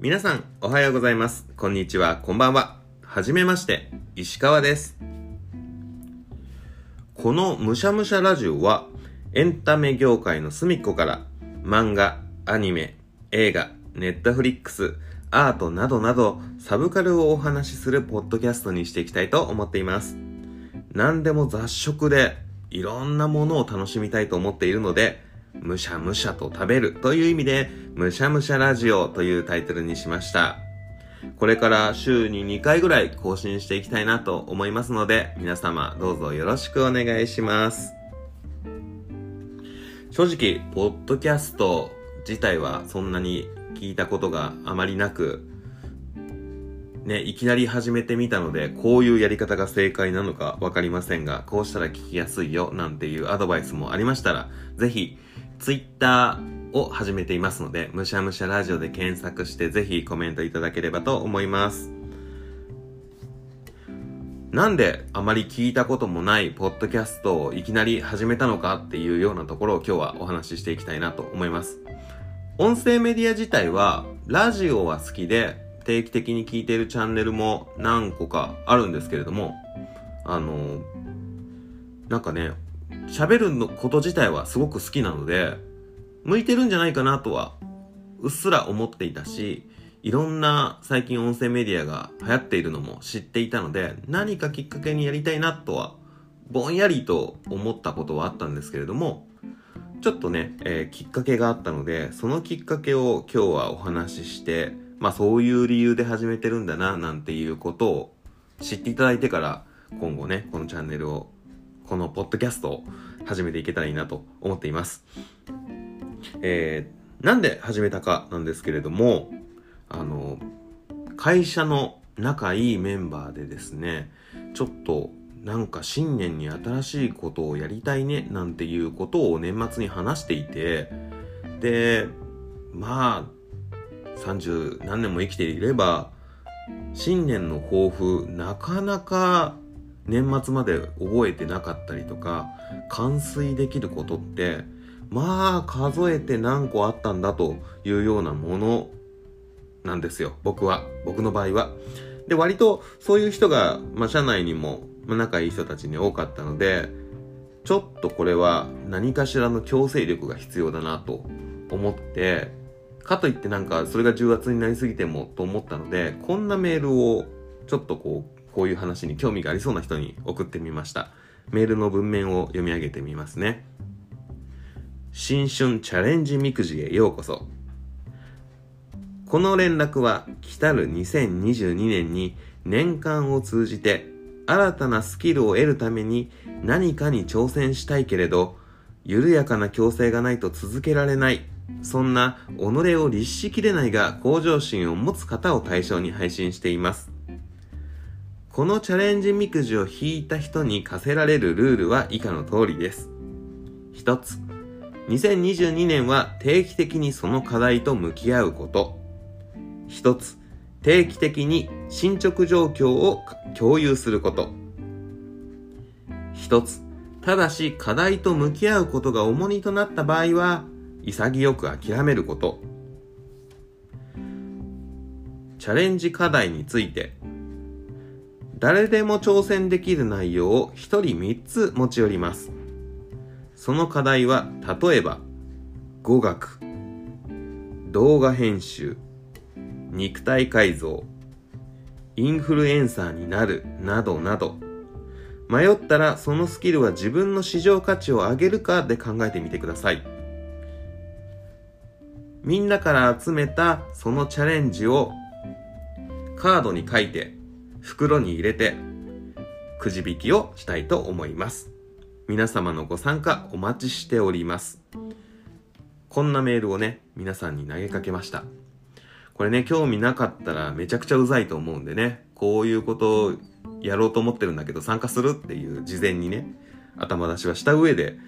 皆さん、おはようございます。こんにちは、こんばんは。はじめまして、石川です。このむしゃむしゃラジオは、エンタメ業界の隅っこから、漫画、アニメ、映画、ネットフリックス、アートなどなど、サブカルをお話しするポッドキャストにしていきたいと思っています。何でも雑食で、いろんなものを楽しみたいと思っているので、むしゃむしゃと食べるという意味で、むしゃむしゃラジオというタイトルにしました。これから週に2回ぐらい更新していきたいなと思いますので、皆様どうぞよろしくお願いします。正直、ポッドキャスト自体はそんなに聞いたことがあまりなく、ね、いきなり始めてみたので、こういうやり方が正解なのかわかりませんが、こうしたら聞きやすいよなんていうアドバイスもありましたら、ぜひ、ツイッターを始めていますので、むしゃむしゃラジオで検索して、ぜひコメントいただければと思います。なんであまり聞いたこともないポッドキャストをいきなり始めたのかっていうようなところを今日はお話ししていきたいなと思います。音声メディア自体は、ラジオは好きで、定期的に聞いているチャンネルも何個かあるんですけれども、あの、なんかね、喋るのこと自体はすごく好きなので、向いてるんじゃないかなとは、うっすら思っていたし、いろんな最近音声メディアが流行っているのも知っていたので、何かきっかけにやりたいなとは、ぼんやりと思ったことはあったんですけれども、ちょっとね、えーきっかけがあったので、そのきっかけを今日はお話しして、まあそういう理由で始めてるんだな、なんていうことを知っていただいてから、今後ね、このチャンネルを、このポッドキャストを始めていけたらいいなと思っています。えー、なんで始めたかなんですけれども、あの、会社の仲いいメンバーでですね、ちょっとなんか新年に新しいことをやりたいねなんていうことを年末に話していて、で、まあ、30何年も生きていれば、新年の抱負、なかなか年末まで覚えてなかったりとか、完遂できることって、まあ数えて何個あったんだというようなものなんですよ。僕は。僕の場合は。で、割とそういう人が、まあ社内にも、まあ、仲いい人たちに多かったので、ちょっとこれは何かしらの強制力が必要だなと思って、かといってなんかそれが重圧になりすぎてもと思ったので、こんなメールをちょっとこう、こういう話に興味がありそうな人に送ってみました。メールの文面を読み上げてみますね。新春チャレンジみくじへようこそ。この連絡は来たる2022年に年間を通じて新たなスキルを得るために何かに挑戦したいけれど緩やかな強制がないと続けられないそんな己を律しきれないが向上心を持つ方を対象に配信していますこのチャレンジみくじを引いた人に課せられるルールは以下の通りです。一つ。2022年は定期的にその課題と向き合うこと。一つ、定期的に進捗状況を共有すること。一つ、ただし課題と向き合うことが重荷となった場合は、潔く諦めること。チャレンジ課題について、誰でも挑戦できる内容を一人三つ持ち寄ります。その課題は、例えば、語学、動画編集、肉体改造、インフルエンサーになる、などなど。迷ったらそのスキルは自分の市場価値を上げるかで考えてみてください。みんなから集めたそのチャレンジをカードに書いて袋に入れてくじ引きをしたいと思います。皆様のご参加お待ちしております。こんなメールをね、皆さんに投げかけました。これね、興味なかったらめちゃくちゃうざいと思うんでね、こういうことをやろうと思ってるんだけど参加するっていう事前にね、頭出しはした上で、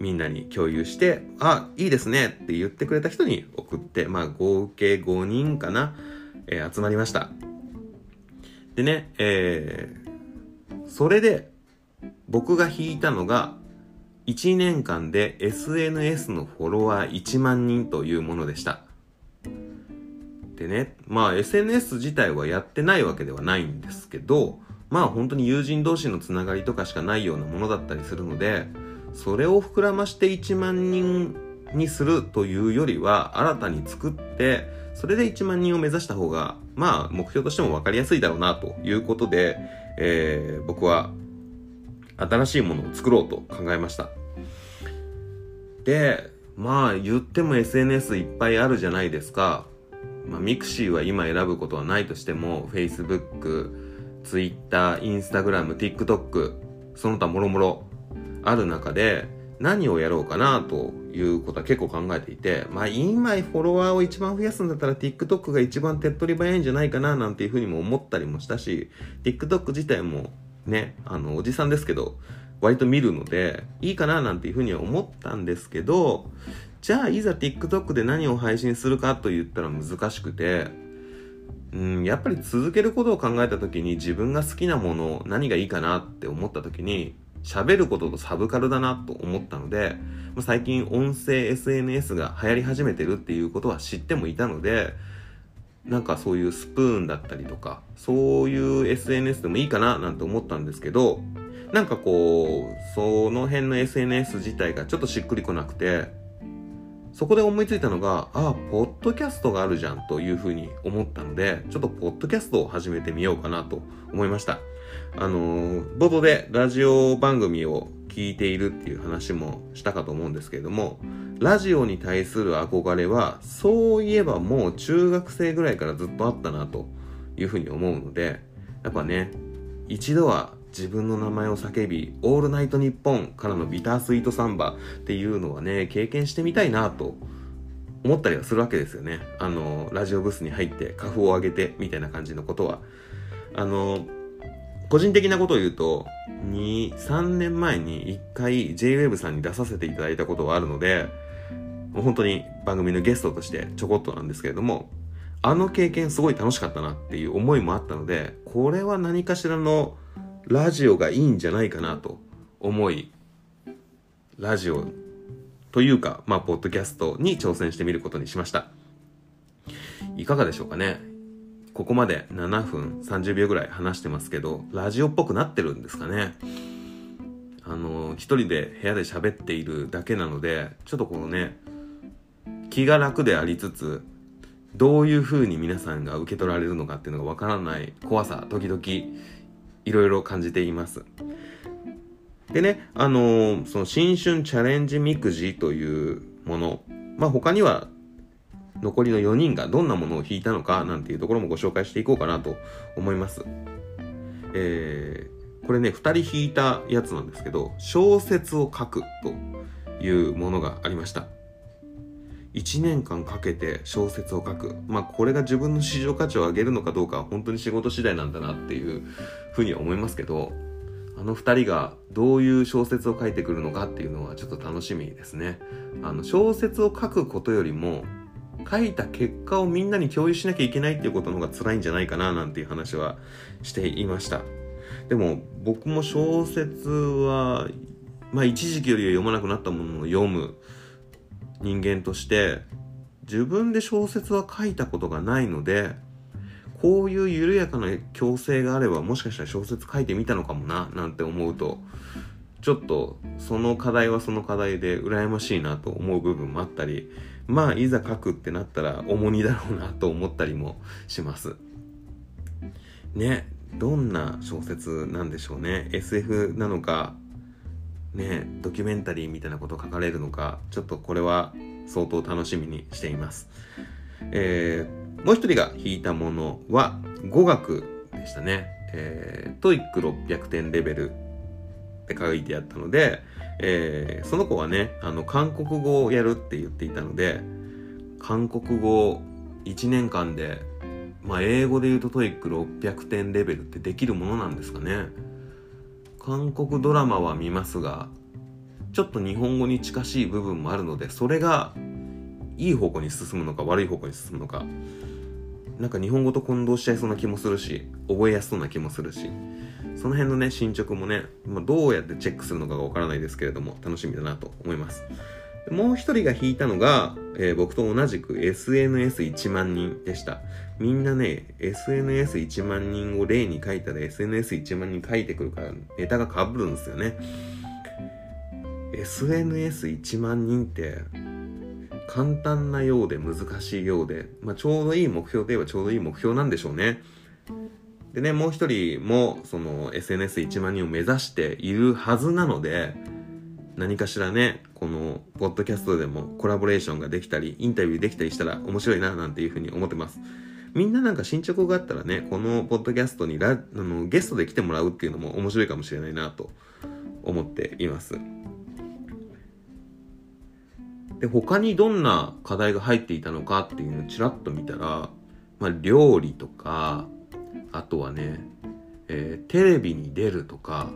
みんなに共有して、あ、いいですねって言ってくれた人に送って、まあ合計5人かな、えー集まりました。でね、えー、それで僕が引いたのが、1年間で SNS のフォロワー1万人というものでした。でね、まあ SNS 自体はやってないわけではないんですけど、まあ本当に友人同士のつながりとかしかないようなものだったりするので、それを膨らまして1万人にするというよりは、新たに作って、それで1万人を目指した方が、まあ目標としても分かりやすいだろうなということで、えー、僕は新しいものを作ろうと考えました。で、まあ言っても SNS いっぱいあるじゃないですか。まあ mixi は今選ぶことはないとしても、Facebook、Twitter、Instagram、TikTok、その他もろもろある中で何をやろうかなということは結構考えていて、まあ今フォロワーを一番増やすんだったら TikTok が一番手っ取り早いんじゃないかななんていうふうにも思ったりもしたし、TikTok 自体もね、あの、おじさんですけど、割と見るので、いいかななんていうふうには思ったんですけど、じゃあいざ TikTok で何を配信するかと言ったら難しくて、うん、やっぱり続けることを考えた時に自分が好きなもの何がいいかなって思った時に喋ることとサブカルだなと思ったので最近音声 SNS が流行り始めてるっていうことは知ってもいたのでなんかそういうスプーンだったりとかそういう SNS でもいいかななんて思ったんですけどなんかこうその辺の SNS 自体がちょっとしっくりこなくてそこで思いついたのが、ああ、ポッドキャストがあるじゃんというふうに思ったので、ちょっとポッドキャストを始めてみようかなと思いました。あのー、冒頭でラジオ番組を聞いているっていう話もしたかと思うんですけれども、ラジオに対する憧れは、そういえばもう中学生ぐらいからずっとあったなというふうに思うので、やっぱね、一度は自分の名前を叫び、オールナイトニッポンからのビタースイートサンバっていうのはね、経験してみたいなと思ったりはするわけですよね。あの、ラジオブースに入って花粉を上げてみたいな感じのことは。あの、個人的なことを言うと、2、3年前に1回 JWAVE さんに出させていただいたことはあるので、本当に番組のゲストとしてちょこっとなんですけれども、あの経験すごい楽しかったなっていう思いもあったので、これは何かしらのラジオがいいんじゃないかなと思い、ラジオというか、まあ、ポッドキャストに挑戦してみることにしました。いかがでしょうかねここまで7分30秒ぐらい話してますけど、ラジオっぽくなってるんですかねあの、一人で部屋で喋っているだけなので、ちょっとこのね、気が楽でありつつ、どういう風に皆さんが受け取られるのかっていうのがわからない怖さ、時々いろいろ感じています。でね、あのー、その新春チャレンジみくじというもの、まあ、他には残りの4人がどんなものを引いたのかなんていうところもご紹介していこうかなと思います。えー、これね、2人引いたやつなんですけど、小説を書くというものがありました。1年間かけて小説を書く。まあこれが自分の市場価値を上げるのかどうかは本当に仕事次第なんだなっていうふうには思いますけど、あの二人がどういう小説を書いてくるのかっていうのはちょっと楽しみですね。あの小説を書くことよりも書いた結果をみんなに共有しなきゃいけないっていうことの方が辛いんじゃないかななんていう話はしていました。でも僕も小説はまあ一時期よりは読まなくなったものを読む人間として自分で小説は書いたことがないのでこういう緩やかな強制があればもしかしたら小説書いてみたのかもななんて思うとちょっとその課題はその課題で羨ましいなと思う部分もあったりまあいざ書くってなったら重荷だろうなと思ったりもします。ねどんな小説なんでしょうね。SF なのかねドキュメンタリーみたいなこと書かれるのかちょっとこれは相当楽しみにしています。えー、もう一人が引いたものは語学でしたね。えー、 TOEIC 600点レベルって書いてあったので、えー、その子はね、あの、韓国語をやるって言っていたので、韓国語1年間で、まあ、英語で言うと TOEIC 600点レベルってできるものなんですかね。韓国ドラマは見ますが、ちょっと日本語に近しい部分もあるので、それがいい方向に進むのか悪い方向に進むのか、なんか日本語と混同しちゃいそうな気もするし、覚えやすそうな気もするし、その辺のね、進捗もね、まあ、どうやってチェックするのかがわからないですけれども、楽しみだなと思います。もう一人が引いたのが、えー、僕と同じく SNS1 万人でした。みんなね、SNS1 万人を例に書いたら SNS1 万人書いてくるからネタが被るんですよね。SNS1 万人って簡単なようで難しいようで、まあ、ちょうどいい目標といえばちょうどいい目標なんでしょうね。でね、もう一人もその SNS1 万人を目指しているはずなので、何かしらね、この、ポッドキャストでもコラボレーションができたり、インタビューできたりしたら面白いな、なんていうふうに思ってます。みんななんか進捗があったらね、このポッドキャストにラあのゲストで来てもらうっていうのも面白いかもしれないなと思っています。で、他にどんな課題が入っていたのかっていうのをちらっと見たら、まあ、料理とか、あとはね、えー、テレビに出るとか、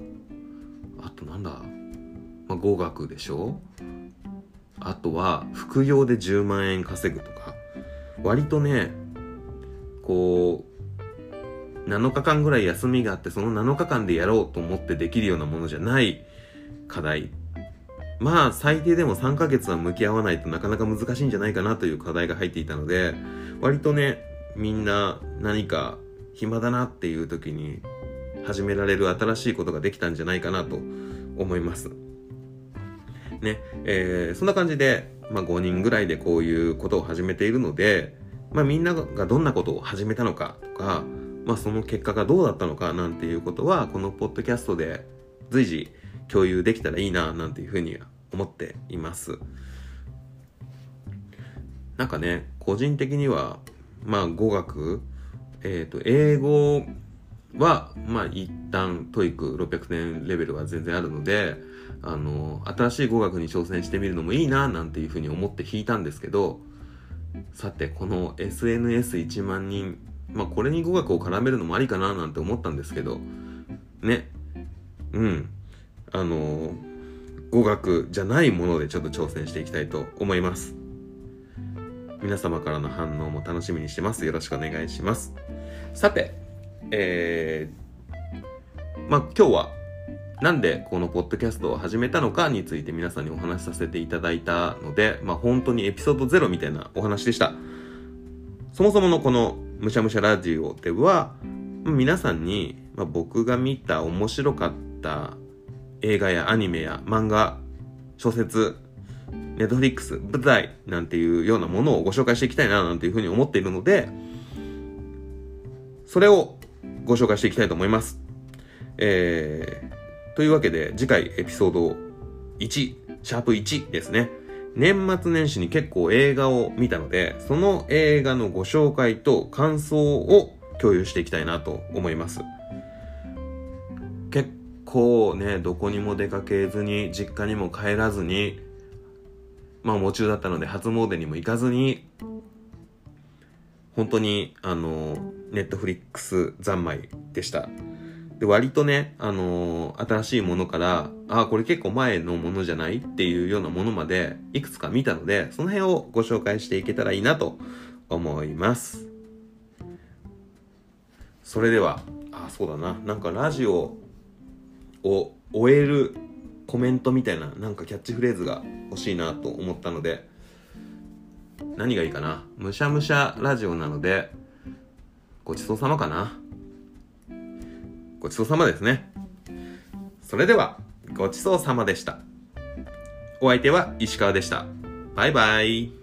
あとなんだ、まあ、語学でしょ？あとは副業で10万円稼ぐとか。割とねこう7日間ぐらい休みがあってその7日間でやろうと思ってできるようなものじゃない課題。まあ最低でも3ヶ月は向き合わないとなかなか難しいんじゃないかなという課題が入っていたので割とねみんな何か暇だなっていう時に始められる新しいことができたんじゃないかなと思います。ね、えー、そんな感じで、まあ、5人ぐらいでこういうことを始めているので、まあ、みんながどんなことを始めたのかとか、まあ、その結果がどうだったのかなんていうことは、このポッドキャストで随時共有できたらいいな、なんていうふうに思っています。なんかね、個人的には、まあ、語学、えっ、ー、と、英語は、まあ、一旦、 TOEIC 600点レベルは全然あるので、あの、新しい語学に挑戦してみるのもいいな、なんていうふうに思って引いたんですけど、さて、この SNS1 万人、まあ、これに語学を絡めるのもありかな、なんて思ったんですけど、ね、うん、あの、語学じゃないものでちょっと挑戦していきたいと思います。皆様からの反応も楽しみにしてます。よろしくお願いします。さて、えー、まあ、今日はなんでこのポッドキャストを始めたのかについて皆さんにお話しさせていただいたので、まあ本当にエピソード0みたいなお話でした。そもそものこのむしゃむしゃラジオでは、皆さんに、まあ、僕が見た面白かった映画やアニメや漫画、小説、ネットフリックス、舞台なんていうようなものをご紹介していきたいななんていうふうに思っているので、それをご紹介していきたいと思います。えー、というわけで、次回エピソード1、シャープ1ですね。年末年始に結構映画を見たので、その映画のご紹介と感想を共有していきたいなと思います。結構ね、どこにも出かけずに、実家にも帰らずに、まあ夢中だったので初詣にも行かずに、本当に、あの、ネットフリックス三昧でした。で、割とね、あのー、新しいものから、ああ、これ結構前のものじゃないっていうようなものまで、いくつか見たので、その辺をご紹介していけたらいいなと思います。それでは、あ、そうだな。なんかラジオを終えるコメントみたいな、なんかキャッチフレーズが欲しいなと思ったので、何がいいかな。むしゃむしゃラジオなので、ごちそうさまかな。ごちそうさまですね。それでは、ごちそうさまでした。お相手は石川でした。バイバイ。